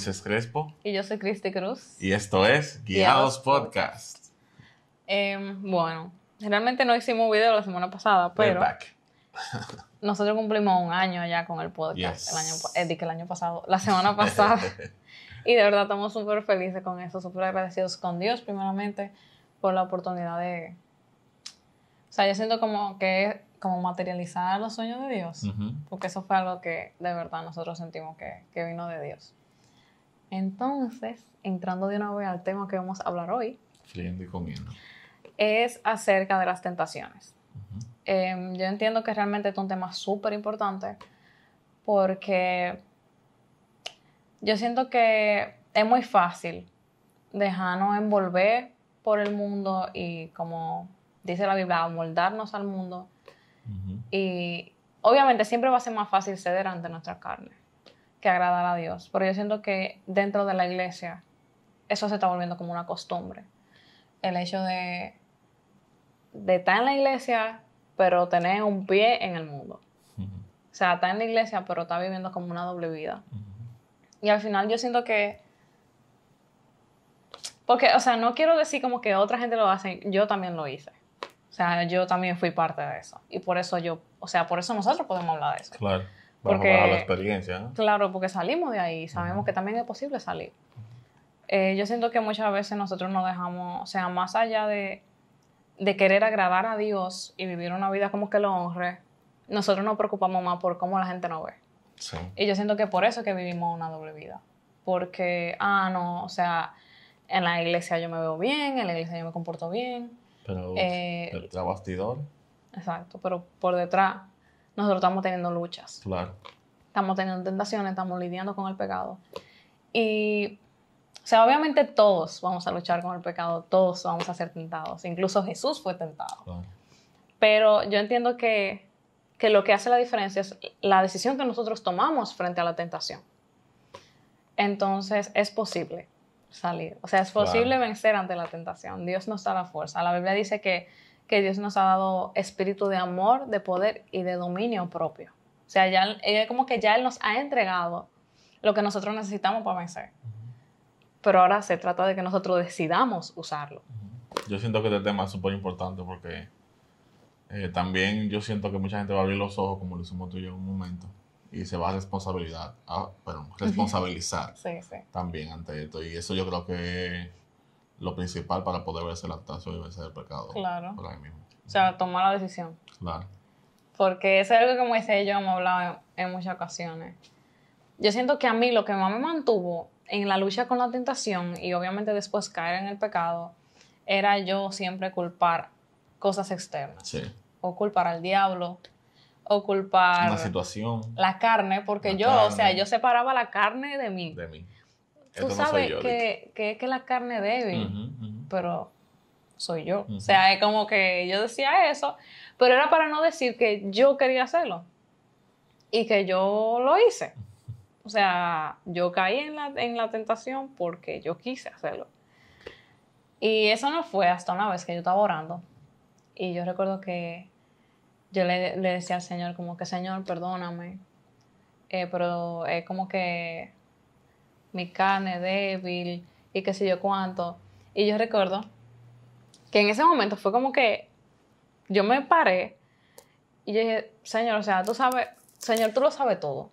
Moisés Crespo. Y yo soy Cristi Cruz. Y esto es Guiados, Podcast. Em, bueno, realmente no hicimos video la semana pasada, pero nosotros cumplimos un año ya con el podcast. El año, eh, que el año pasado, la semana pasada. y de verdad estamos súper felices con eso, súper agradecidos con Dios primeramente por la oportunidad de... O sea, yo siento como que como materializar los sueños de Dios, porque eso fue algo que de verdad nosotros sentimos que, que, vino de Dios. Entonces, entrando de una vez al tema que vamos a hablar hoy, y comiendo. es acerca de las tentaciones. Em, yo entiendo que realmente es un tema súper importante porque yo siento que es muy fácil dejarnos envolver por el mundo y como dice la Biblia, moldarnos al mundo y obviamente siempre va a ser más fácil ceder ante nuestra carne que agradar a Dios. Pero yo siento que dentro de la iglesia eso se está volviendo como una costumbre. El hecho de, de estar en la iglesia, pero tener un pie en el mundo. O sea, está en la iglesia, pero está viviendo como una doble vida. Y al final yo siento que... Porque, o sea, no quiero decir como que otra gente lo hace, yo también lo hice. O sea, yo también fui parte de eso. Y por eso yo, o sea, por eso nosotros podemos hablar de eso. Claro. Porque, a la experiencia. Claro, porque salimos de ahí, sabemos que también es posible salir. Eh, yo siento que muchas veces nosotros nos dejamos, o sea, más allá de, de querer agradar a Dios y vivir una vida como que lo honre, nosotros nos preocupamos más por cómo la gente nos ve. Sí. Y yo siento que por eso es que vivimos una doble vida. Porque, ah, no, o sea, en la iglesia yo me veo bien, en la iglesia yo me comporto bien, pero eh, bastidor. Exacto, pero por detrás nosotros estamos teniendo luchas. Claro. Estamos teniendo tentaciones, estamos lidiando con el pecado. Y, o sea, obviamente todos vamos a luchar con el pecado, todos vamos a ser tentados. Incluso Jesús fue tentado. Claro. Pero yo entiendo que, que lo que hace la diferencia es la decisión que nosotros tomamos frente a la tentación. Entonces, es posible salir. O sea, es posible vencer ante la tentación. Dios nos da la fuerza. La Biblia dice que, que Dios nos ha dado espíritu de amor, de poder y de dominio propio. O sea, ya, es como que ya Él nos ha entregado lo que nosotros necesitamos para vencer. Pero ahora se trata de que nosotros decidamos usarlo. Yo siento que este tema es súper importante porque eh, también yo siento que mucha gente va a abrir los ojos, como lo hicimos tú y yo en un momento, y se va a responsabilidad, a, responsabilizar también ante esto. Y eso yo creo que lo principal para poder verse la tentación y vencer el pecado. Claro. O sea, tomar la decisión. Claro. Porque eso es algo que como dice yo, hemos hablado en, muchas ocasiones. Yo siento que a mí lo que más me mantuvo en la lucha con la tentación y obviamente después caer en el pecado era yo siempre culpar cosas externas. Sí. O culpar al diablo, o culpar la situación. La carne, porque yo, o sea, yo separaba la carne de mí. De mí. Tú sabes que, que, es que la carne débil, pero soy yo. O sea, es como que yo decía eso, pero era para no decir que yo quería hacerlo y que yo lo hice. O sea, yo caí en la, en la tentación porque yo quise hacerlo. Y eso no fue hasta una vez que yo estaba orando. Y yo recuerdo que yo le, decía al Señor como que, Señor, perdóname, eh, pero es como que mi carne débil y qué sé yo cuánto. Y yo recuerdo que en ese momento fue como que yo me paré y yo dije, Señor, o sea, tú sabes, Señor, tú lo sabes todo.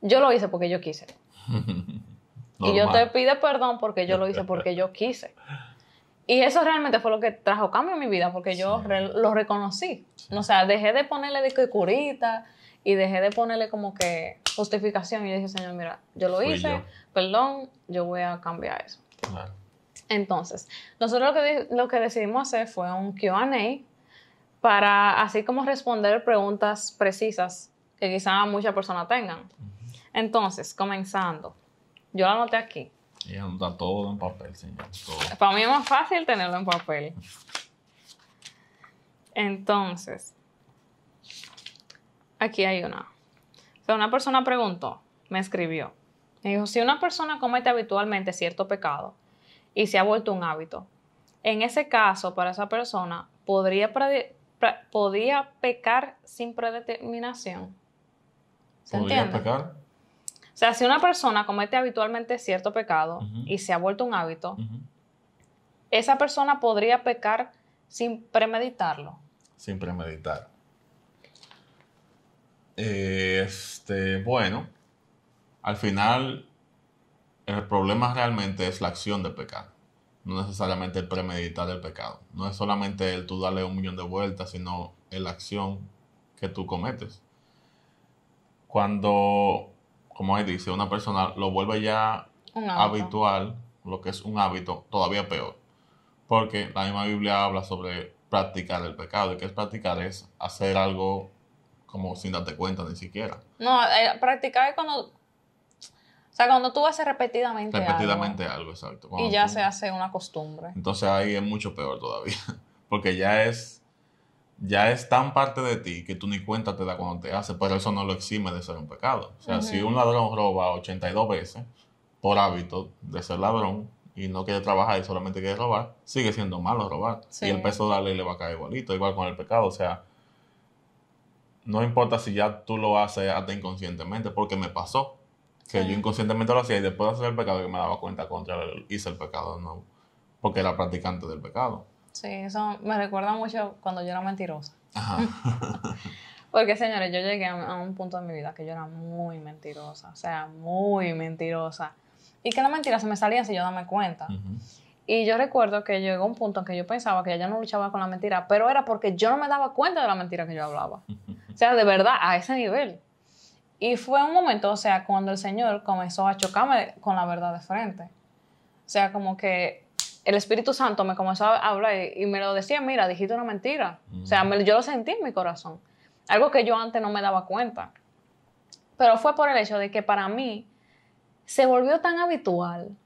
Yo lo hice porque yo quise. y yo te pido perdón porque yo lo hice porque yo quise. Y eso realmente fue lo que trajo cambio en mi vida, porque yo lo reconocí. O sea, dejé de ponerle que curita y dejé de ponerle como que justificación. Y dije, Señor, mira, yo lo hice, perdón, yo voy a cambiar eso. Entonces, nosotros lo que, lo que decidimos hacer fue un QA para así como responder preguntas precisas que quizá muchas personas tengan. Entonces, comenzando, yo lo anoté aquí. Y anda todo en papel, señor. Para mí es más fácil tenerlo en papel. Entonces, aquí hay una. O sea, una persona preguntó, me escribió. Me dijo, si una persona comete habitualmente cierto pecado y se ha vuelto un hábito, en ese caso, para esa persona, podría, podría pecar sin predeterminación. ¿Se ¿Podría pecar? O sea, si una persona comete habitualmente cierto pecado y se ha vuelto un hábito, esa persona podría pecar sin premeditarlo. Sin premeditar. Este, bueno, al final el problema realmente es la acción de pecar, no necesariamente el premeditar el pecado. No es solamente el tú darle un millón de vueltas, sino la acción que tú cometes. Cuando, como él dice, una persona lo vuelve ya habitual, lo que es un hábito, todavía peor. Porque la misma Biblia habla sobre practicar el pecado. ¿Y qué es practicar? Es hacer algo como sin darte cuenta ni siquiera. No, eh, practicar es cuando... O sea, cuando tú haces repetidamente, repetidamente algo. exacto. y ya se hace una costumbre. Entonces ahí es mucho peor todavía. Porque ya es, ya es tan parte de ti que tú ni cuenta te da cuando te hace, pero eso no lo exime de ser un pecado. O sea, si un ladrón roba 82 veces por hábito de ser ladrón, y no quiere trabajar y solamente quiere robar, sigue siendo malo robar. Y el peso de la ley le va a caer igualito, igual con el pecado. O sea, no importa si ya tú lo haces hasta inconscientemente, porque me pasó. Que yo inconscientemente lo hacía y después de hacer el pecado que me daba cuenta contra él, hice el pecado, no, porque era practicante del pecado. Sí, eso me recuerda mucho cuando yo era mentirosa. porque, señores, yo llegué a un punto de mi vida que yo era muy mentirosa, o sea, muy mentirosa y que la mentira se me salía si yo dame cuenta. Y yo recuerdo que llegó un punto en que yo pensaba que ella no luchaba con la mentira, pero era porque yo no me daba cuenta de la mentira que yo hablaba. O sea, de verdad, a ese nivel. Y fue un momento, o sea, cuando el Señor comenzó a chocarme con la verdad de frente. O sea, como que el Espíritu Santo me comenzó a hablar y, me lo decía, mira, dijiste una mentira. O sea, yo lo sentí en mi corazón. Algo que yo antes no me daba cuenta. Pero fue por el hecho de que para mí se volvió tan habitual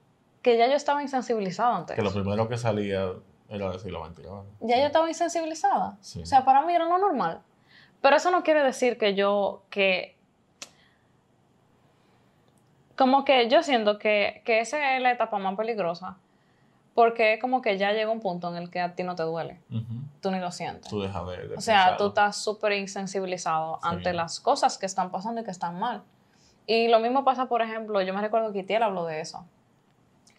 que ya yo estaba insensibilizada antes. Que lo primero que salía era decir la mentira. Ya yo estaba insensibilizada. O sea, para mí era lo normal. Pero eso no quiere decir que yo, que... Como que yo siento que, que esa es la etapa más peligrosa. Porque es como que ya llega un punto en el que a ti no te duele. Tú ni lo sientes. Tú dejas de, O sea, tú estás súper insensibilizado ante las cosas que están pasando y que están mal. Y lo mismo pasa, por ejemplo, yo me recuerdo que Itiel habló de eso,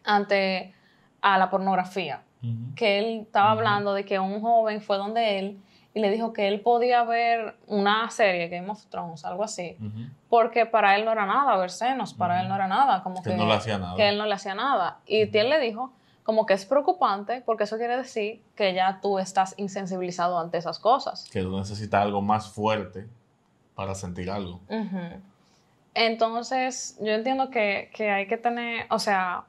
ante a la pornografía, que él estaba hablando de que un joven fue donde él y le dijo que él podía ver una serie, Game of Thrones, algo así, porque para él no era nada ver senos, para él no era nada, como que, no le hacía nada. que él no le hacía nada. Y Tiel le dijo como que es preocupante porque eso quiere decir que ya tú estás insensibilizado ante esas cosas. Que tú necesitas algo más fuerte para sentir algo. Entonces, yo entiendo que, hay que tener, o sea,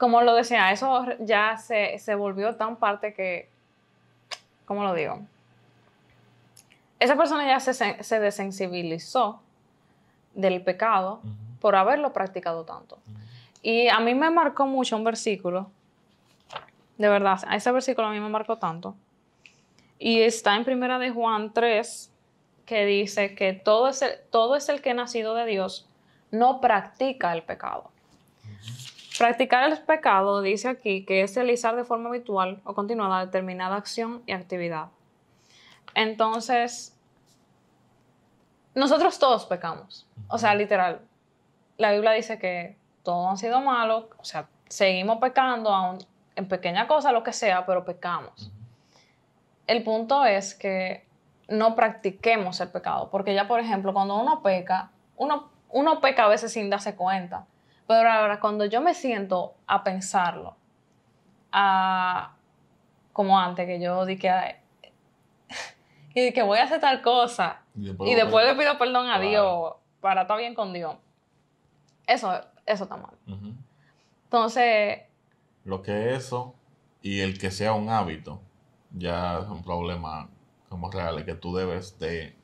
como lo decía, eso ya se, volvió tan parte que, ¿cómo lo digo? Esa persona ya se, desensibilizó del pecado por haberlo practicado tanto. Y a mí me marcó mucho un versículo, de verdad, ese versículo a mí me marcó tanto. Y está en primera de Juan 3, que dice que todo es el, todo es el que ha nacido de Dios no practica el pecado. Practicar el pecado dice aquí que es realizar de forma habitual o continuada determinada acción y actividad. Entonces, nosotros todos pecamos. O sea, literal. La Biblia dice que todos han sido malos, o sea, seguimos pecando aún en pequeña cosa, lo que sea, pero pecamos. El punto es que no practiquemos el pecado. Porque ya, por ejemplo, cuando uno peca, uno, uno peca a veces sin darse cuenta. Pero ahora, cuando yo me siento a pensarlo, a, como antes, que yo dije y que voy a hacer tal cosa, y después, le pido. perdón a Dios para estar bien con Dios, eso, eso está mal. Entonces... Lo que eso y el que sea un hábito, ya es un problema como reales que tú debes de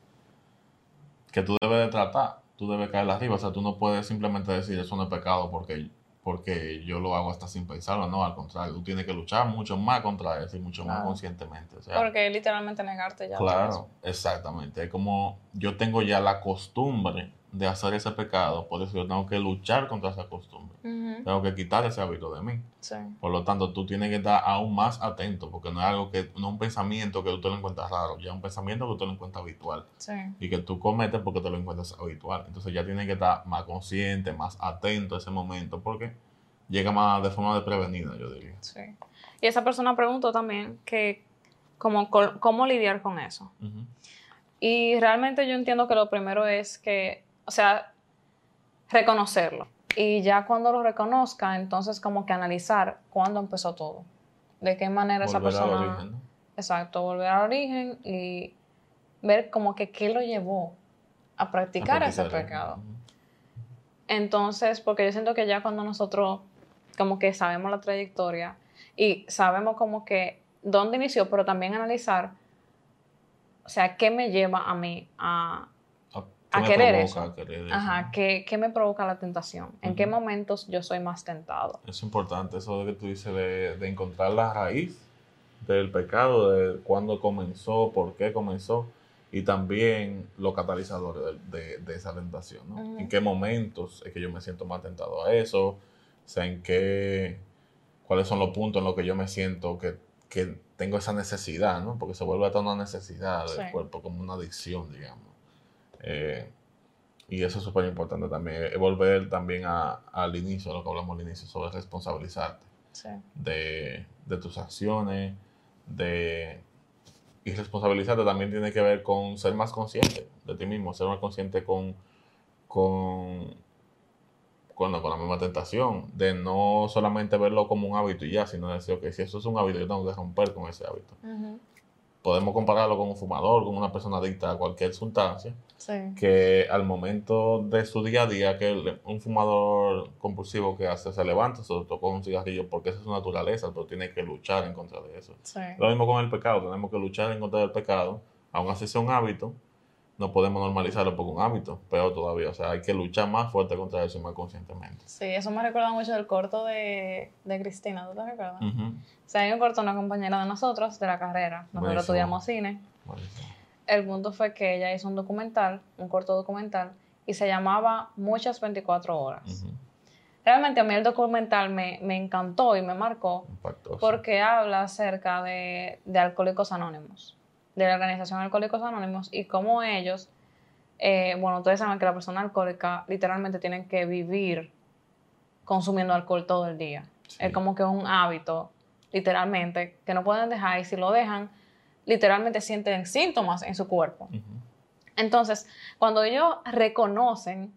que tú debes de tratar, tú debes caer arriba, o sea, tú no puedes simplemente decir eso no es pecado porque porque yo lo hago hasta sin pensarlo, no, al contrario, tú tienes que luchar mucho más contra eso y mucho más conscientemente. O sea, porque literalmente negarte ya. Claro, exactamente. Es como yo tengo ya la costumbre de hacer ese pecado, por eso yo tengo que luchar contra esa costumbre. Tengo que quitar ese hábito de mí. Por lo tanto, tú tienes que estar aún más atento, porque no es algo que, no es un pensamiento que tú te lo encuentras raro, ya es un pensamiento que tú lo encuentras habitual. Y que tú cometes porque te lo encuentras habitual. Entonces ya tienes que estar más consciente, más atento a ese momento, porque llega más de forma de prevenida, yo diría. Sí. Y esa persona preguntó también que cómo, cómo lidiar con eso. Y realmente yo entiendo que lo primero es que, o sea, reconocerlo. Y ya cuando lo reconozca, entonces como que analizar cuándo empezó todo. De qué manera esa persona... Exacto, volver al origen y ver como que qué lo llevó a practicar, ese pecado. Entonces, porque yo siento que ya cuando nosotros como que sabemos la trayectoria y sabemos como que dónde inició, pero también analizar, o sea, qué me lleva a mí a, a querer eso. Ajá, ¿qué, ¿qué, me provoca la tentación? ¿En qué momentos yo soy más tentado? Es importante eso de que tú dices de, de encontrar la raíz del pecado, de cuándo comenzó, por qué comenzó y también los catalizadores de, de, esa tentación, ¿no? En qué momentos es que yo me siento más tentado a eso, o sea, en qué, cuáles son los puntos en los que yo me siento que, que tengo esa necesidad, ¿no? Porque se vuelve a una necesidad del cuerpo, como una adicción, digamos. Eh, y eso es súper importante también, volver también al inicio, lo que hablamos al inicio, sobre responsabilizarte de, tus acciones, de... Y responsabilizarte también tiene que ver con ser más consciente de ti mismo, ser más consciente con, con, con, la misma tentación, de no solamente verlo como un hábito y ya, sino decir, ok, si eso es un hábito, yo tengo que romper con ese hábito. Podemos compararlo con un fumador, con una persona adicta a cualquier sustancia, que al momento de su día a día, que un fumador compulsivo que hace, se levanta, se tocó un cigarrillo porque esa es su naturaleza, pero tiene que luchar en contra de eso. Lo mismo con el pecado, tenemos que luchar en contra del pecado, aun así sea un hábito, no podemos normalizarlo por un hábito, pero todavía, o sea, hay que luchar más fuerte contra eso y más conscientemente. Sí, eso me recuerda mucho del corto de, de Cristina, ¿tú te recuerdas? O sea, hay un corto, una compañera de nosotros, de la carrera, nosotros estudiamos cine. El punto fue que ella hizo un documental, un corto documental, y se llamaba Muchas 24 horas. Realmente a mí el documental me, me encantó y me marcó porque habla acerca de, de Alcohólicos Anónimos de la organización Alcohólicos Anónimos y cómo ellos, eh, bueno, ustedes saben que la persona alcohólica literalmente tienen que vivir consumiendo alcohol todo el día. Es como que un hábito, literalmente, que no pueden dejar y si lo dejan, literalmente sienten síntomas en su cuerpo. Entonces, cuando ellos reconocen,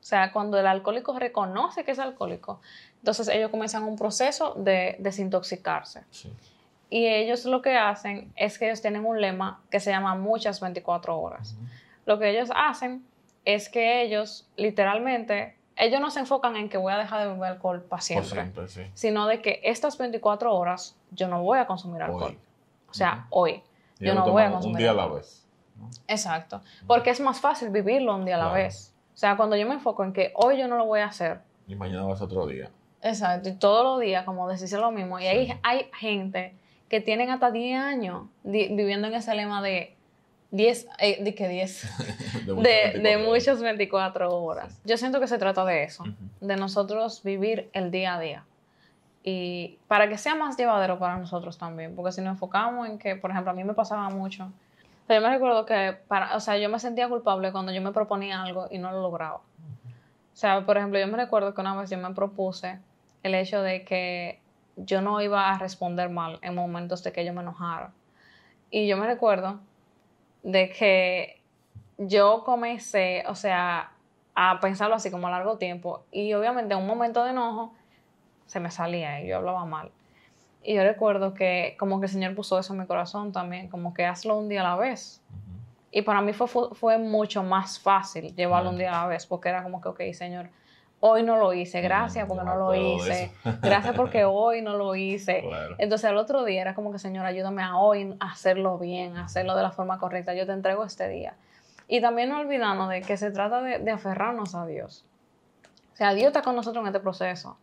o sea, cuando el alcohólico reconoce que es alcohólico, entonces ellos comienzan un proceso de desintoxicarse. Sí. Y ellos lo que hacen es que ellos tienen un lema que se llama muchas 24 horas. Lo que ellos hacen es que ellos literalmente, ellos no se enfocan en que voy a dejar de beber alcohol para siempre, sino de que estas 24 horas yo no voy a consumir alcohol. O sea, hoy. yo no voy a consumir. Un día a la vez. Exacto. Porque es más fácil vivirlo un día a la vez. O sea, cuando yo me enfoco en que hoy yo no lo voy a hacer. Y mañana va a ser otro día. Exacto. Y todos los días, como decirse lo mismo. Y ahí hay gente que tienen hasta 10 años viviendo en ese lema de 10, eh, de que 10, de, muchas 24 horas. Yo siento que se trata de eso, de nosotros vivir el día a día. Y para que sea más llevadero para nosotros también, porque si nos enfocamos en que, por ejemplo, a mí me pasaba mucho. yo me recuerdo que, para, o sea, yo me sentía culpable cuando yo me proponía algo y no lo lograba. O sea, por ejemplo, yo me recuerdo que una vez yo me propuse el hecho de que yo no iba a responder mal en momentos de que yo me enojara. Y yo me recuerdo de que yo comencé, o sea, a pensarlo así como a largo tiempo. Y obviamente en un momento de enojo se me salía y yo hablaba mal. Y yo recuerdo que como que el Señor puso eso en mi corazón también, como que hazlo un día a la vez. Y para mí fue, fue, mucho más fácil llevarlo un día a la vez, porque era como que, ok, Señor, hoy no lo hice, gracias porque no, lo hice, gracias porque hoy no lo hice. Entonces al otro día era como que, Señor, ayúdame a hoy a hacerlo bien, a hacerlo de la forma correcta, yo te entrego este día. Y también no olvidarnos de que se trata de, aferrarnos a Dios. O sea, Dios está con nosotros en este proceso.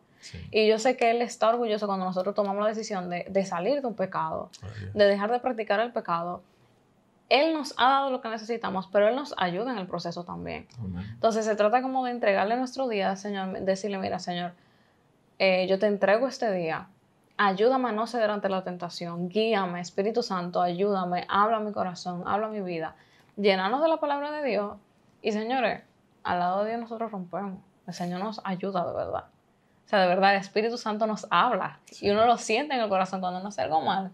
Y yo sé que Él está orgulloso cuando nosotros tomamos la decisión de, salir de un pecado, de dejar de practicar el pecado. Él nos ha dado lo que necesitamos, pero Él nos ayuda en el proceso también. Entonces se trata como de entregarle nuestro día al Señor, decirle, mira, Señor, eh, yo te entrego este día, ayúdame a no ceder ante la tentación, guíame, Espíritu Santo, ayúdame, habla mi corazón, habla mi vida, llenarnos de la palabra de Dios. Y señores, al lado de Dios nosotros rompemos, el Señor nos ayuda de verdad. O sea, de verdad, el Espíritu Santo nos habla y uno lo siente en el corazón cuando uno hace algo mal.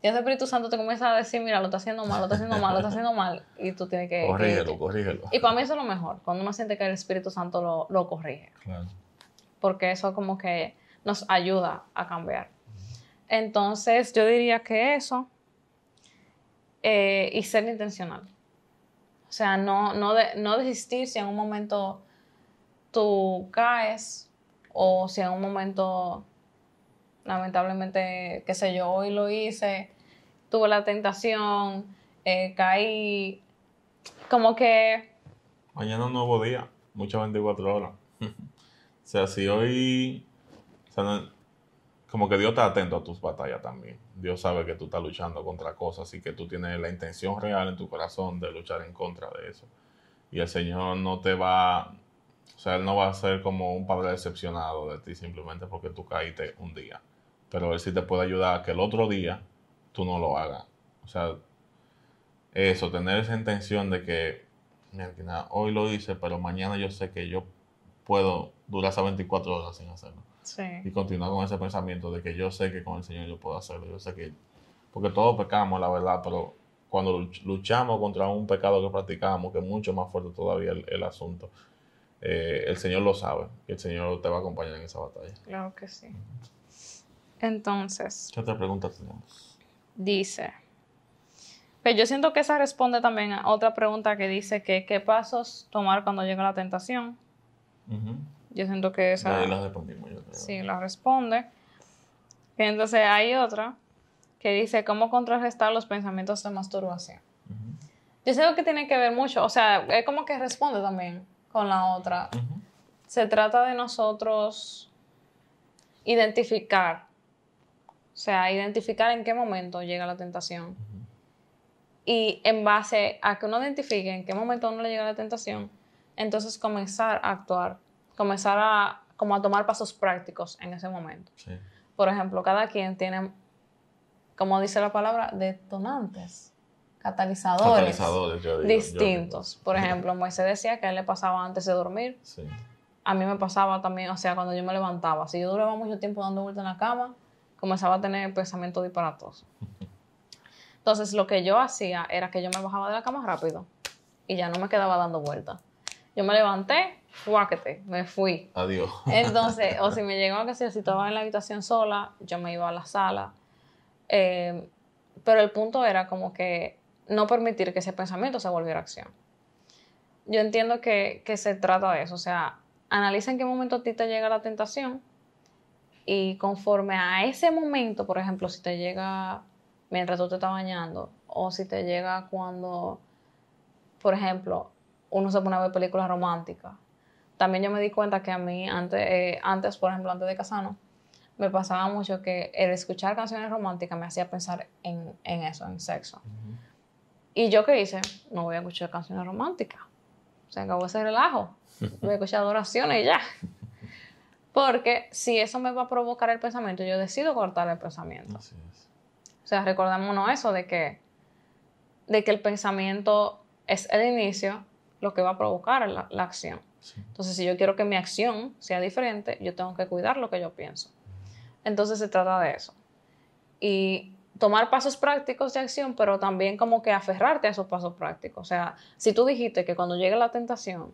Y ese Espíritu Santo te comienza a decir, mira, lo está haciendo mal, lo está haciendo mal, lo está haciendo mal. Y tú tienes que... Corrígelo, corrígelo. Y para mí eso es lo mejor, cuando uno siente que el Espíritu Santo lo, lo corrige. Claro. Porque eso como que nos ayuda a cambiar. Entonces, yo diría que eso eh, y ser intencional. O sea, no, no, no desistir si en un momento tú caes o si en un momento lamentablemente, qué sé yo, hoy lo hice, tuve la tentación, eh, caí, como que... Mañana un nuevo día, muchas 24 horas. o sea, si hoy... como que Dios está atento a tus batallas también. Dios sabe que tú estás luchando contra cosas y que tú tienes la intención real en tu corazón de luchar en contra de eso. Y el Señor no te va, o sea, Él no va a ser como un padre decepcionado de ti simplemente porque tú caíste un día pero él sí te puede ayudar a que el otro día tú no lo hagas. O sea, eso, tener esa intención de que, mira, hoy lo hice, pero mañana yo sé que yo puedo durar esas 24 horas sin hacerlo. Sí. Y continuar con ese pensamiento de que yo sé que con el Señor yo puedo hacerlo. Yo sé que, porque todos pecamos, la verdad, pero cuando luchamos contra un pecado que practicamos, que es mucho más fuerte todavía el, asunto, eh, el Señor lo sabe y el Señor te va a acompañar en esa batalla. Claro que sí. Entonces. ¿Qué otra pregunta tenemos? Dice. Pero pues yo siento que esa responde también a otra pregunta que dice que qué pasos tomar cuando llega la tentación. Yo siento que esa. Ahí la respondimos, yo Sí, la responde. entonces hay otra que dice cómo contrarrestar los pensamientos de masturbación. Yo siento que tiene que ver mucho, o sea, es como que responde también con la otra. Se trata de nosotros identificar o sea, identificar en qué momento llega la tentación. Y en base a que uno identifique en qué momento uno le llega la tentación, entonces comenzar a actuar, comenzar a, como a tomar pasos prácticos en ese momento. Por ejemplo, cada quien tiene, como dice la palabra, detonantes, catalizadores, distintos. Por ejemplo, Moisés decía que a él le pasaba antes de dormir. A mí me pasaba también, o sea, cuando yo me levantaba. Si yo duraba mucho tiempo dando vueltas en la cama, comenzaba a tener pensamientos disparatos. Entonces, lo que yo hacía era que yo me bajaba de la cama rápido y ya no me quedaba dando vueltas. Yo me levanté, fuáquete, me fui. Adiós. Entonces, o si me llegaba que si estaba en la habitación sola, yo me iba a la sala. Eh, pero el punto era como que no permitir que ese pensamiento se volviera acción. Yo entiendo que, que se trata de eso, o sea, analiza en qué momento a ti te llega la tentación y conforme a ese momento, por ejemplo, si te llega mientras tú te estás bañando, o si te llega cuando, por ejemplo, uno se pone a ver películas románticas. También yo me di cuenta que a mí, antes, eh, antes por ejemplo, antes de casarnos, me pasaba mucho que el escuchar canciones románticas me hacía pensar en, eso, en sexo. Y yo qué hice, no voy a escuchar canciones románticas. Se acabó ese relajo. Voy a escuchar adoraciones y ya. Porque si eso me va a provocar el pensamiento, yo decido cortar el pensamiento. Así es. O sea, recordémonos eso de que, de que el pensamiento es el inicio, lo que va a provocar la, acción. Entonces, si yo quiero que mi acción sea diferente, yo tengo que cuidar lo que yo pienso. Entonces, se trata de eso. Y tomar pasos prácticos de acción, pero también como que aferrarte a esos pasos prácticos. O sea, si tú dijiste que cuando llegue la tentación,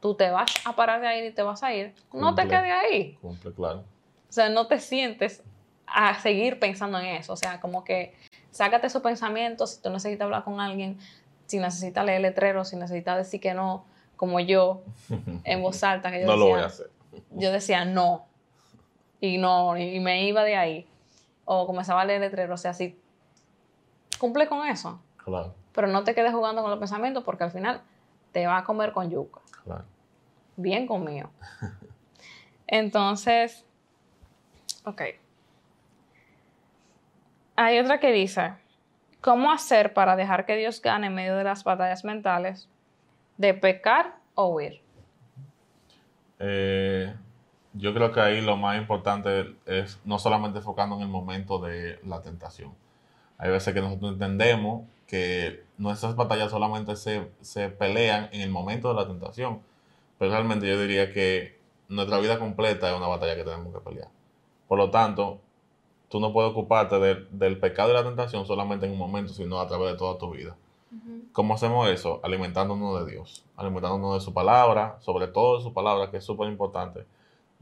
tú te vas a parar de ahí y te vas a ir, no te quedes ahí. Cumple, claro. O sea, no te sientes a seguir pensando en eso. O sea, como que sácate esos pensamientos si tú necesitas hablar con alguien, si necesitas leer letreros, si necesitas decir que no, como yo, en voz alta. Que yo no decía, lo voy a hacer. Yo decía no. Y no, y me iba de ahí. O comenzaba a leer letreros. O sea, si cumple con eso. Claro. Pero no te quedes jugando con los pensamientos porque al final te va a comer con yuca. Claro bien conmigo. Entonces, ok. Hay otra que dice, ¿Cómo hacer para dejar que Dios gane en medio de las batallas mentales de pecar o huir? Eh, yo creo que ahí lo más importante es no solamente enfocando en el momento de la tentación. Hay veces que nosotros entendemos que nuestras batallas solamente se, se pelean en el momento de la tentación, pero realmente yo diría que nuestra vida completa es una batalla que tenemos que pelear. Por lo tanto, tú no puedes ocuparte del pecado y la tentación solamente en un momento, sino a través de toda tu vida. ¿Cómo hacemos eso? Alimentándonos de Dios, alimentándonos de su palabra, sobre todo de su palabra, que es súper importante,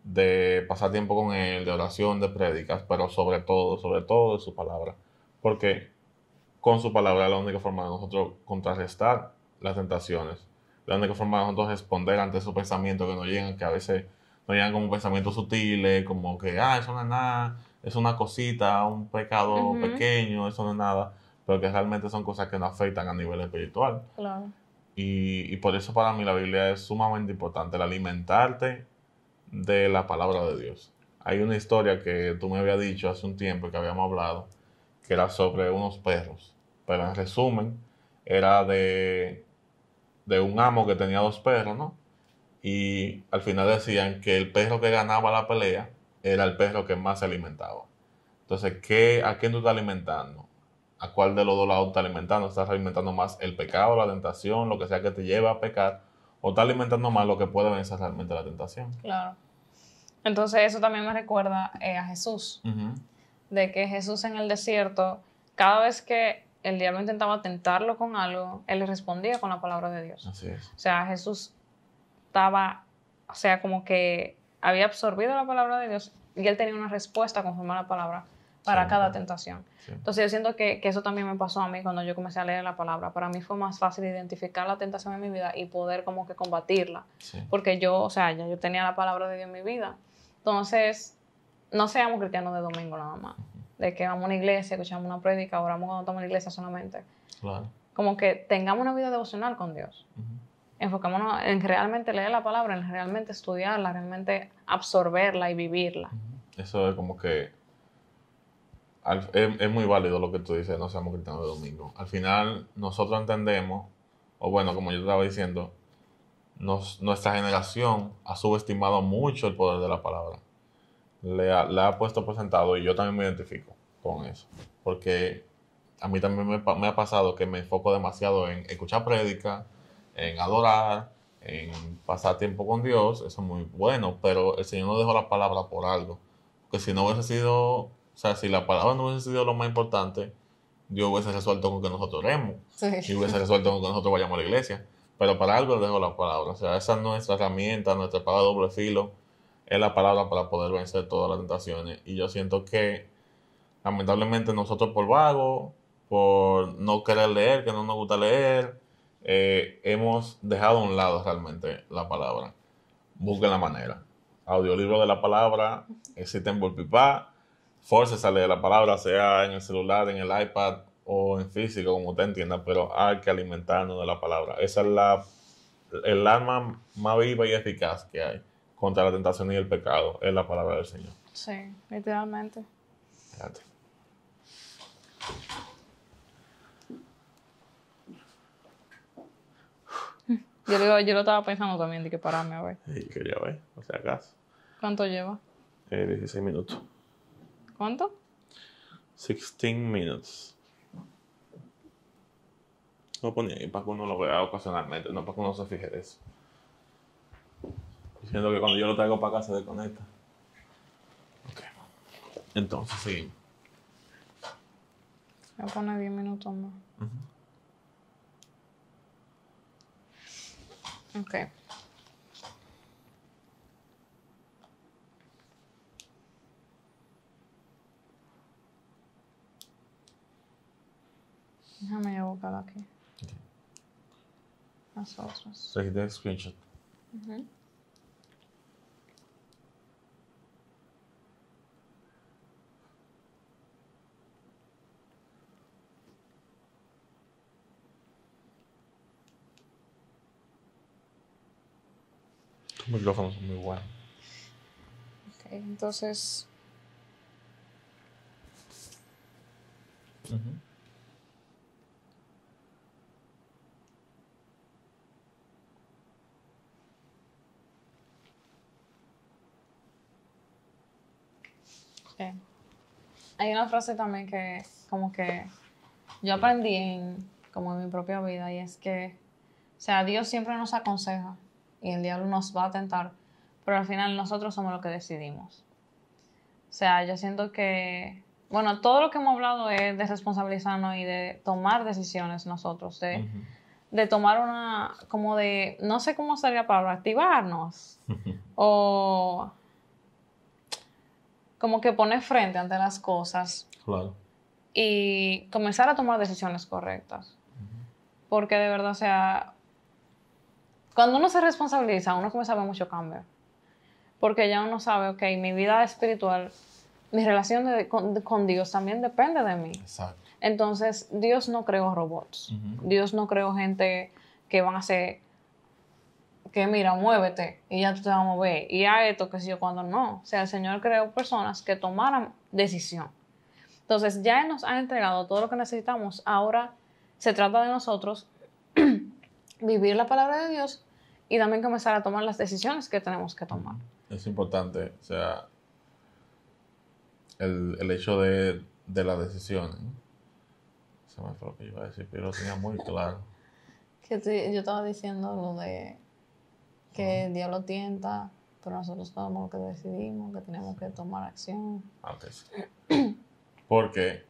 de pasar tiempo con Él, de oración, de prédicas, pero sobre todo, sobre todo de su palabra. Porque con su palabra es la única forma de nosotros contrarrestar las tentaciones, la única forma de nosotros responder ante esos pensamientos que nos llegan, que a veces nos llegan como pensamientos sutiles, como que, ah, eso no es nada, es una cosita, un pecado pequeño, eso no es nada, pero que realmente son cosas que nos afectan a nivel espiritual. Claro. Y, y por eso para mí la Biblia es sumamente importante, el alimentarte de la palabra de Dios. Hay una historia que tú me habías dicho hace un tiempo que habíamos hablado, que era sobre unos perros, pero en resumen era de, de un amo que tenía dos perros, ¿no? Y al final decían que el perro que ganaba la pelea era el perro que más se alimentaba. Entonces, ¿qué, ¿a quién tú estás alimentando? ¿A cuál de los dos lados estás alimentando? ¿Estás alimentando más el pecado, la tentación, lo que sea que te lleve a pecar? ¿O estás alimentando más lo que puede vencer realmente la tentación? Claro. Entonces, eso también me recuerda eh, a Jesús. De que Jesús en el desierto, cada vez que el diablo intentaba tentarlo con algo, él le respondía con la palabra de Dios. Así es. O sea, Jesús estaba, o sea, como que había absorbido la palabra de Dios y él tenía una respuesta conforme a la palabra para cada tentación. Entonces yo siento que, eso también me pasó a mí cuando yo comencé a leer la palabra. Para mí fue más fácil identificar la tentación en mi vida y poder como que combatirla. Porque yo, o sea, ya yo tenía la palabra de Dios en mi vida. Entonces, no seamos cristianos de domingo nada más. De que vamos a una iglesia, escuchamos una prédica, oramos cuando estamos en la iglesia solamente. Claro. Como que tengamos una vida devocional con Dios enfocémonos en realmente leer la palabra, en realmente estudiarla, realmente absorberla y vivirla. Eso es como que es, muy válido lo que tú dices, no seamos cristianos de domingo. Al final nosotros entendemos, o bueno, como yo estaba diciendo, nuestra generación ha subestimado mucho el poder de la palabra. Le ha, ha puesto presentado y yo también me identifico con eso. Porque a mí también me, me ha pasado que me enfoco demasiado en escuchar prédicas, en adorar, en pasar tiempo con Dios, eso es muy bueno, pero el Señor no dejó la palabra por algo. Porque si no hubiese sido, o sea, si la palabra no hubiese sido lo más importante, Dios hubiese resuelto con que nosotros oremos. Y hubiese resuelto con que nosotros vayamos a la iglesia. Pero para algo dejó la palabra. O sea, esa es nuestra herramienta, nuestra espada doble filo. Es la palabra para poder vencer todas las tentaciones. Y yo siento que, lamentablemente, nosotros por vago, por no querer leer, que no nos gusta leer, eh, hemos dejado a un lado realmente la palabra. Busquen la manera. Audiolibro de la palabra existen por pipa. Force sale de la palabra, sea en el celular, en el iPad o en físico, como usted entienda, pero hay que alimentarnos de la palabra. Esa es la, el arma más viva y eficaz que hay contra la tentación y el pecado, es la palabra del Señor. Sí, literalmente. Yo, digo, yo lo estaba pensando también de que pararme a ver. Sí, quería ver, o sea, acaso. ¿Cuánto lleva? Eh, 16 minutos. ¿Cuánto? 16 minutos. No ponía ahí para que uno lo vea ocasionalmente, no para que uno se fije de eso. Diciendo que cuando yo lo traigo para acá se desconecta. Ok. Entonces, sí. Voy a poner 10 minutos más. Ok. Déjame yo Okay. Las otras. So he screenshot. -huh. Los micrófonos son muy buenos. Ok, entonces. Hay una frase también que como que yo aprendí en como en mi propia vida y es que, o sea, Dios siempre nos aconseja y el diablo nos va a tentar, pero al final nosotros somos los que decidimos. O sea, yo siento que, bueno, todo lo que hemos hablado es de responsabilizarnos y de tomar decisiones nosotros, de, de tomar una, como de, no sé cómo sería para activarnos o como que poner frente ante las cosas. Claro. Y comenzar a tomar decisiones correctas. Porque de verdad, o sea, cuando uno se responsabiliza, uno comienza a ver mucho cambio. Porque ya uno sabe, ok, mi vida espiritual, mi relación con, Dios también depende de mí. Exacto. Entonces, Dios no creó robots. Dios no creó gente que van a ser que mira, muévete y ya tú te vas a mover. Y a esto, que si yo, cuando no. O sea, el Señor creó personas que tomaran decisión. Entonces, ya nos ha entregado todo lo que necesitamos. Ahora se trata de nosotros vivir la palabra de Dios y también comenzar a tomar las decisiones que tenemos que tomar. Es importante, o sea, el, el hecho de, de la decisión. Se me fue lo que iba a decir, pero lo tenía muy claro. Que yo estaba diciendo lo de que Dios lo tienta, pero nosotros somos lo que decidimos, que tenemos que tomar acción. Porque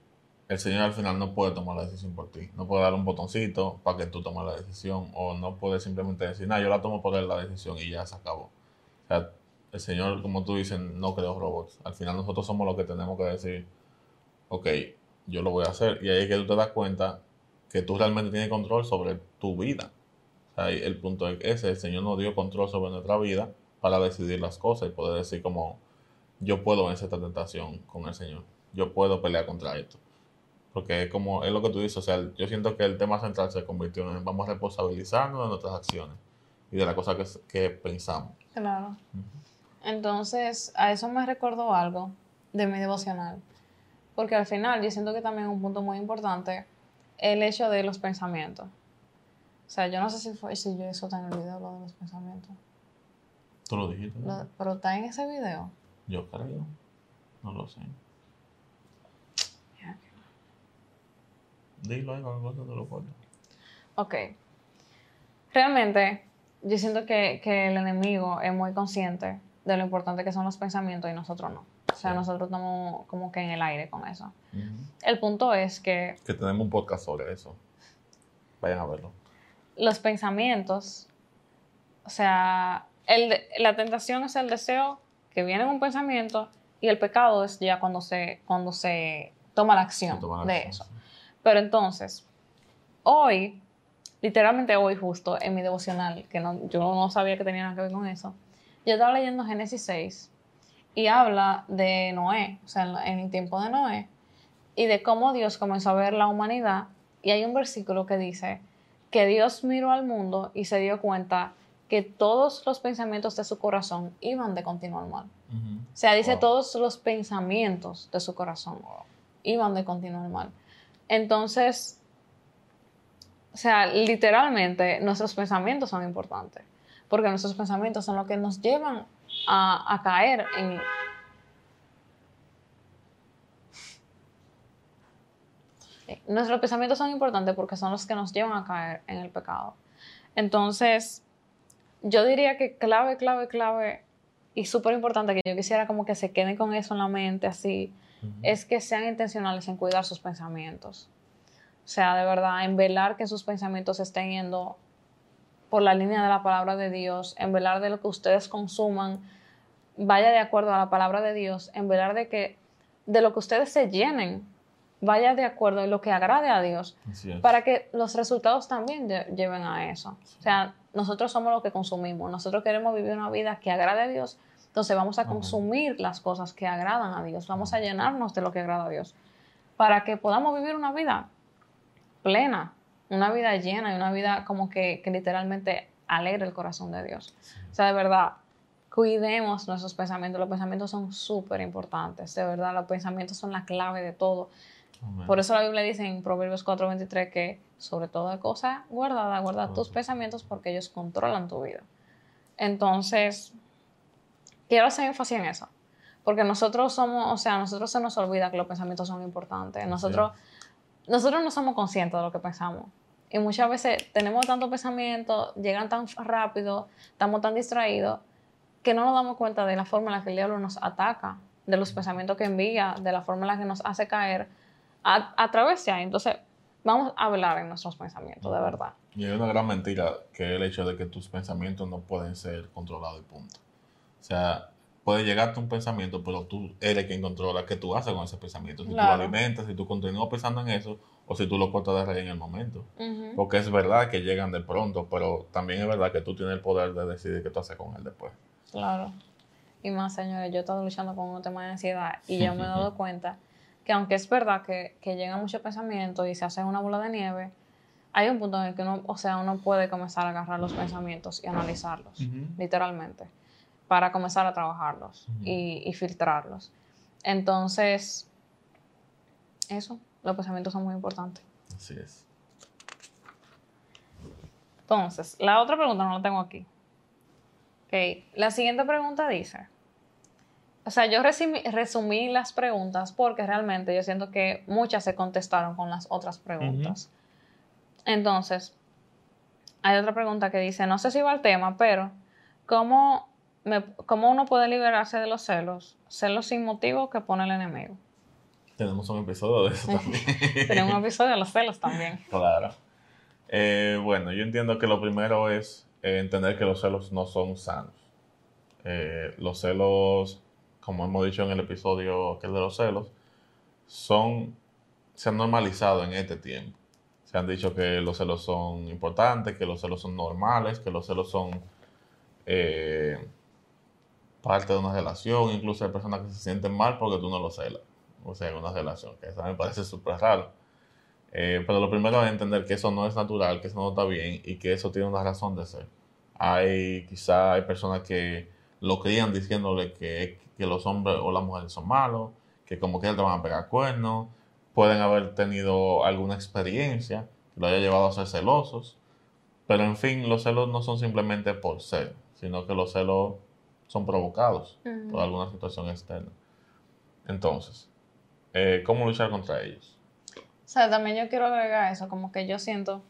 el Señor al final no puede tomar la decisión por ti. No puede dar un botoncito para que tú tomes la decisión. O no puede simplemente decir, no, yo la tomo por él la decisión y ya se acabó. O sea, el Señor, como tú dices, no creó robots. Al final nosotros somos los que tenemos que decir, ok, yo lo voy a hacer. Y ahí es que tú te das cuenta que tú realmente tienes control sobre tu vida el punto es ese, el Señor nos dio control sobre nuestra vida para decidir las cosas y poder decir como yo puedo vencer esta tentación con el Señor, yo puedo pelear contra esto. Porque es como, es lo que tú dices, o sea, yo siento que el tema central se convirtió en vamos a responsabilizarnos de nuestras acciones y de las cosas que, que pensamos. Claro. Entonces, a eso me recordó algo de mi devocional. Porque al final yo siento que también es un punto muy importante el hecho de los pensamientos. O sea, yo no sé si fue si yo eso está en el video, lo de los pensamientos. Tú lo dijiste. pero está en ese video. Yo creo. No lo sé. Dilo ahí cuando te lo cuento. Ok. Realmente, yo siento que, que, el enemigo es muy consciente de lo importante que son los pensamientos y nosotros no. O sea, nosotros estamos como que en el aire con eso. El punto es que... Que tenemos un podcast sobre eso. Vayan a verlo los pensamientos, o sea, el, la tentación es el deseo que viene en un pensamiento y el pecado es ya cuando se, cuando se toma la acción de eso. Pero entonces, hoy, literalmente hoy justo en mi devocional, que no, yo no sabía que tenía nada que ver con eso, yo estaba leyendo Génesis 6 y habla de Noé, o sea, en el tiempo de Noé, y de cómo Dios comenzó a ver la humanidad. Y hay un versículo que dice, que Dios miró al mundo y se dio cuenta que todos los pensamientos de su corazón iban de continuar mal. O sea, dice todos los pensamientos de su corazón iban de continuar mal. Entonces, o sea, literalmente nuestros pensamientos son importantes, porque nuestros pensamientos son los que nos llevan a, a caer en, nuestros pensamientos son importantes porque son los que nos llevan a caer en el pecado. Entonces, yo diría que clave, clave, clave y súper importante que yo quisiera como que se queden con eso en la mente así, es que sean intencionales en cuidar sus pensamientos. O sea, de verdad, en velar que sus pensamientos estén yendo por la línea de la palabra de Dios, en velar de lo que ustedes consuman vaya de acuerdo a la palabra de Dios, en velar de que de lo que ustedes se llenen vaya de acuerdo a lo que agrade a Dios, para que los resultados también lleven a eso. O sea, nosotros somos los que consumimos, nosotros queremos vivir una vida que agrade a Dios, entonces vamos a consumir las cosas que agradan a Dios, vamos a llenarnos de lo que agrada a Dios, para que podamos vivir una vida plena, una vida llena y una vida como que, que literalmente alegre el corazón de Dios. O sea, de verdad, cuidemos nuestros pensamientos. Los pensamientos son súper importantes, de verdad, los pensamientos son la clave de todo. Por eso la Biblia dice en Proverbios 4:23 que sobre toda cosa guardada, guarda tus pensamientos porque ellos controlan tu vida. Entonces, quiero hacer énfasis en eso. Porque nosotros somos, o sea, a nosotros se nos olvida que los pensamientos son importantes. Nosotros, nosotros no somos conscientes de lo que pensamos. Y muchas veces tenemos tantos pensamientos, llegan tan rápido, estamos tan distraídos, que no nos damos cuenta de la forma en la que el diablo nos ataca, de los pensamientos que envía, de la forma en la que nos hace caer a, a través de ahí. Entonces, vamos a hablar en nuestros pensamientos, de verdad. Y hay una gran mentira que es el hecho de que tus pensamientos no pueden ser controlados y punto. O sea, puede llegarte un pensamiento, pero tú eres quien controla qué tú haces con ese pensamiento. Si tú lo alimentas, si tú continúas pensando en eso, o si tú lo cortas de raíz en el momento. Porque es verdad que llegan de pronto, pero también es verdad que tú tienes el poder de decidir qué tú haces con él después. Claro. Y más, señores, yo he estado luchando con un tema de ansiedad y yo me he dado cuenta que aunque es verdad que, que llegan muchos pensamientos y se hace una bola de nieve, hay un punto en el que uno, o sea, uno puede comenzar a agarrar los pensamientos y analizarlos, literalmente, para comenzar a trabajarlos y, y filtrarlos. Entonces, eso, los pensamientos son muy importantes. Así es. Entonces, la otra pregunta no la tengo aquí. Ok, la siguiente pregunta dice, o sea, yo resumí, las preguntas porque realmente yo siento que muchas se contestaron con las otras preguntas. Entonces, hay otra pregunta que dice, no sé si va al tema, pero ¿cómo, ¿cómo uno puede liberarse de los celos? Celos sin motivo que pone el enemigo. Tenemos un episodio de eso también. Tenemos un episodio de los celos también. Claro. Eh, bueno, yo entiendo que lo primero es eh, entender que los celos no son sanos. Eh, los celos como hemos dicho en el episodio que de los celos, son, se han normalizado en este tiempo. Se han dicho que los celos son importantes, que los celos son normales, que los celos son eh, parte de una relación. Incluso hay personas que se sienten mal porque tú no los celas. O sea, en una relación, que eso me parece súper raro. Eh, pero lo primero es entender que eso no es natural, que eso no está bien y que eso tiene una razón de ser. Hay quizá hay personas que lo crían diciéndole que, que los hombres o las mujeres son malos, que como que te van a pegar cuernos, pueden haber tenido alguna experiencia que lo haya llevado a ser celosos, pero en fin, los celos no son simplemente por ser, sino que los celos son provocados por alguna situación externa. Entonces, eh, ¿cómo luchar contra ellos? O sea, también yo quiero agregar eso, como que yo siento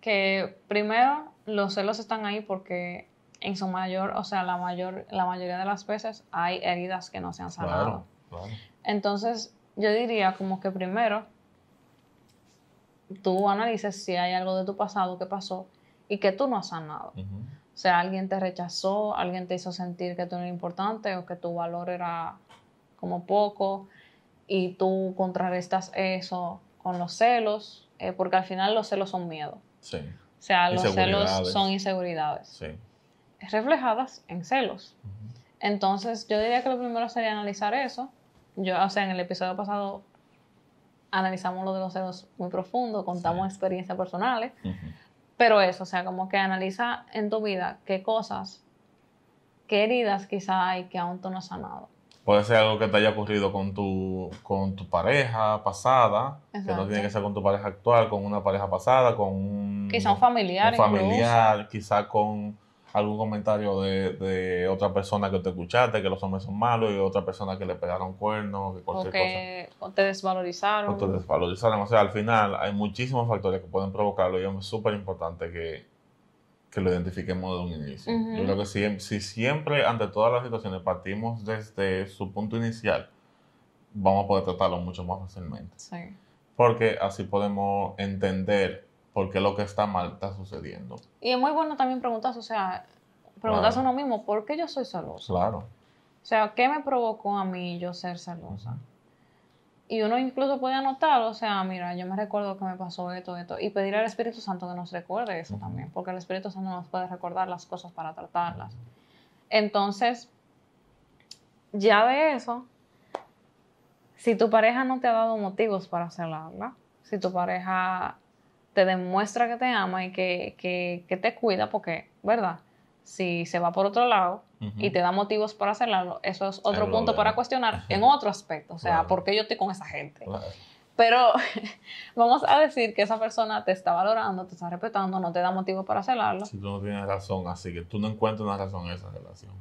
que primero los celos están ahí porque en su mayor, o sea, la mayor, la mayoría de las veces hay heridas que no se han sanado. Entonces, yo diría como que primero tú analices si hay algo de tu pasado que pasó y que tú no has sanado. O sea, alguien te rechazó, alguien te hizo sentir que tú no eras importante o que tu valor era como poco y tú contrarrestas eso con los celos, eh, porque al final los celos son miedo. Sí. O sea, los celos son inseguridades. Sí reflejadas en celos. Entonces, yo diría que lo primero sería analizar eso. Yo, o sea, en el episodio pasado analizamos lo de los celos muy profundo, contamos experiencias personales, pero eso, o sea, como que analiza en tu vida qué cosas, qué heridas quizá hay que aún tú no has sanado. Puede ser algo que te haya ocurrido con tu, con tu pareja pasada, que no tiene que ser con tu pareja actual, con una pareja pasada, con un... Quizá un familiar. Un familiar, quizá con algún comentario de, otra persona que te escuchaste, que los hombres son malos, y otra persona que le pegaron cuernos, que cualquier o que, O te desvalorizaron. O te desvalorizaron. O sea, al final hay muchísimos factores que pueden provocarlo y es súper importante que, lo identifiquemos de un inicio. Yo creo que si, si siempre, ante todas las situaciones, partimos desde su punto inicial, vamos a poder tratarlo mucho más fácilmente. Sí. Porque así podemos entender porque lo que está mal está sucediendo. Y es muy bueno también preguntarse, o sea, preguntarse a uno mismo, ¿por qué yo soy celoso? Claro. O sea, ¿qué me provocó a mí yo ser celosa? Y uno incluso puede anotar, o sea, mira, yo me recuerdo que me pasó esto, esto, y pedir al Espíritu Santo que nos recuerde eso también, porque el Espíritu Santo nos puede recordar las cosas para tratarlas. Entonces, ya de eso, si tu pareja no te ha dado motivos para celarla, si tu pareja te demuestra que te ama y que, te cuida, porque, ¿verdad? Si se va por otro lado y te da motivos para hacerlo, eso es otro punto para cuestionar en otro aspecto. O sea, ¿por qué yo estoy con esa gente? Pero vamos a decir que esa persona te está valorando, te está respetando, no te da motivo para hacerlo. Si tú no tienes razón, así que tú no encuentras una razón en esa relación.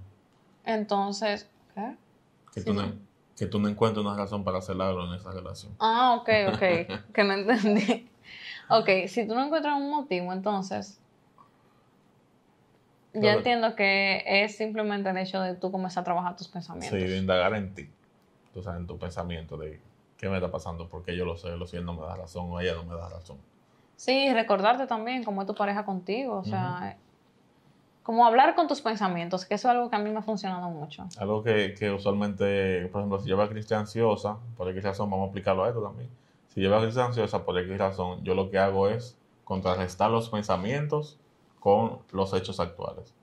Entonces, ¿qué? Que, tú, no, que tú no encuentres una razón para hacerlo en esa relación. Ah, ok, ok. que no entendí. Ok, si tú no encuentras un motivo, entonces ya entiendo que es simplemente el hecho de tú comenzar a trabajar tus pensamientos. Sí, de indagar en ti. Tú sabes, en tu pensamiento de qué me está pasando, porque yo lo sé, lo sé, él no me da razón o ella no me da razón. Sí, recordarte también cómo es tu pareja contigo, o sea, como hablar con tus pensamientos, que eso es algo que a mí me ha funcionado mucho. Algo que, que usualmente, por ejemplo, si yo veo a Cristian ansiosa, por X razón, vamos a aplicarlo a esto también. Si yo veo a Cristian ansiosa, por X razón, yo lo que hago es contrarrestar los pensamientos con los hechos actuales.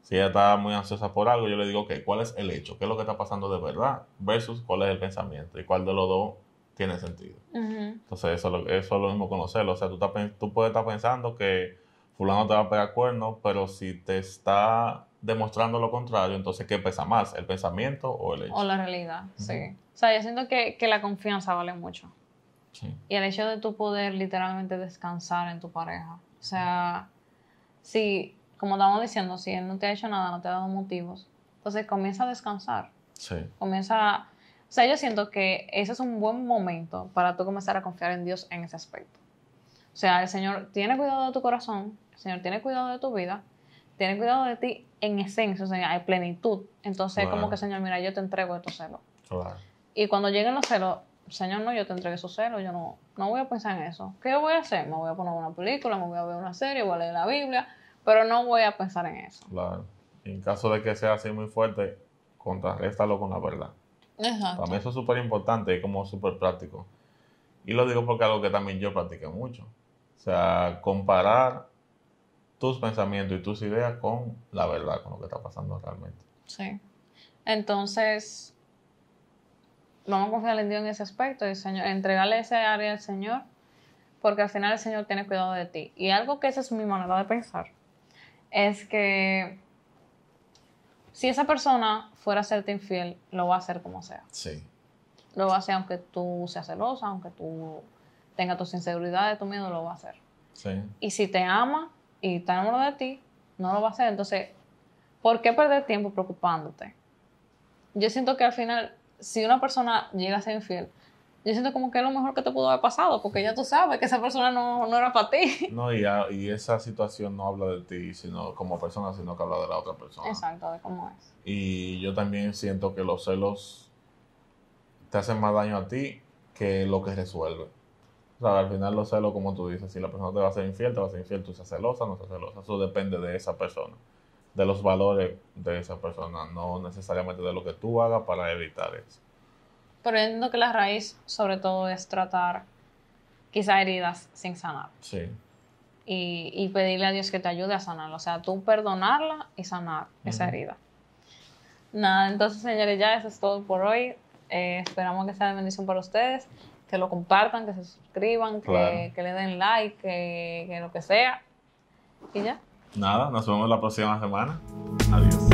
Si ella está muy ansiosa por algo, yo le digo, ok, ¿cuál es el hecho? ¿Qué es lo que está pasando de verdad? Versus cuál es el pensamiento y cuál de los dos tiene sentido. Entonces, eso, eso es lo mismo conocerlo. O sea, tú, tú puedes estar pensando que fulano te va a pegar cuernos, pero si te está demostrando lo contrario, entonces, ¿qué pesa más? ¿El pensamiento o el hecho? O la realidad, sí. O sea, yo siento que, que la confianza vale mucho. Sí. Y el hecho de tú poder literalmente descansar en tu pareja. O sea, si, como estamos diciendo, si él no te ha hecho nada, no te ha dado motivos, entonces comienza a descansar. Sí. Comienza a o sea, yo siento que ese es un buen momento para tú comenzar a confiar en Dios en ese aspecto. O sea, el Señor tiene cuidado de tu corazón, el Señor tiene cuidado de tu vida, tiene cuidado de ti en esencia, o sea, hay plenitud. Entonces, como que, Señor, mira, yo te entrego estos celos. Claro. Y cuando lleguen los celos, Señor, no, yo te entregué esos celos, yo no, no voy a pensar en eso. ¿Qué voy a hacer? Me voy a poner una película, me voy a ver una serie, voy a leer la Biblia, pero no voy a pensar en eso. Claro. en caso de que sea así muy fuerte, contrarréstalo con la verdad. Para mí eso es súper importante y como súper práctico. Y lo digo porque es algo que también yo practiqué mucho. O sea, comparar tus pensamientos y tus ideas con la verdad, con lo que está pasando realmente. Sí. Entonces, vamos a confiar en Dios en ese aspecto y Señor, entregarle ese área al Señor, porque al final el Señor tiene cuidado de ti. Y algo que esa es mi manera de pensar, es que si esa persona fuera a serte infiel, lo va a hacer como sea. Sí. Lo va a hacer aunque tú seas celosa, aunque tú tengas tus inseguridades, tu miedo, lo va a hacer. Sí. Y si te ama y está enamorado de ti, no lo va a hacer. Entonces, ¿por qué perder tiempo preocupándote? Yo siento que al final, si una persona llega a ser infiel, yo siento como que es lo mejor que te pudo haber pasado, porque ya tú sabes que esa persona no, no era para ti. No, y, y, esa situación no habla de ti sino como persona, sino que habla de la otra persona. Exacto, de cómo es. Y yo también siento que los celos te hacen más daño a ti que lo que resuelve. Sea, al final los celos, como tú dices, si la persona te va a ser infiel, te va a ser infiel, tú seas celosa, no seas celosa. Eso depende de esa persona, de los valores de esa persona, no necesariamente de lo que tú hagas para evitar eso. Pero entiendo que la raíz, sobre todo, es tratar quizá heridas sin sanar. Sí. Y, pedirle a Dios que te ayude a sanarlo. O sea, tú perdonarla y sanar esa herida. Nada, entonces, señores, ya eso es todo por hoy. Eh, esperamos que sea de bendición para ustedes que lo compartan, que se suscriban, que, que le den like, que, que lo que sea. Y ya. Nada, nos vemos la próxima semana. Adiós.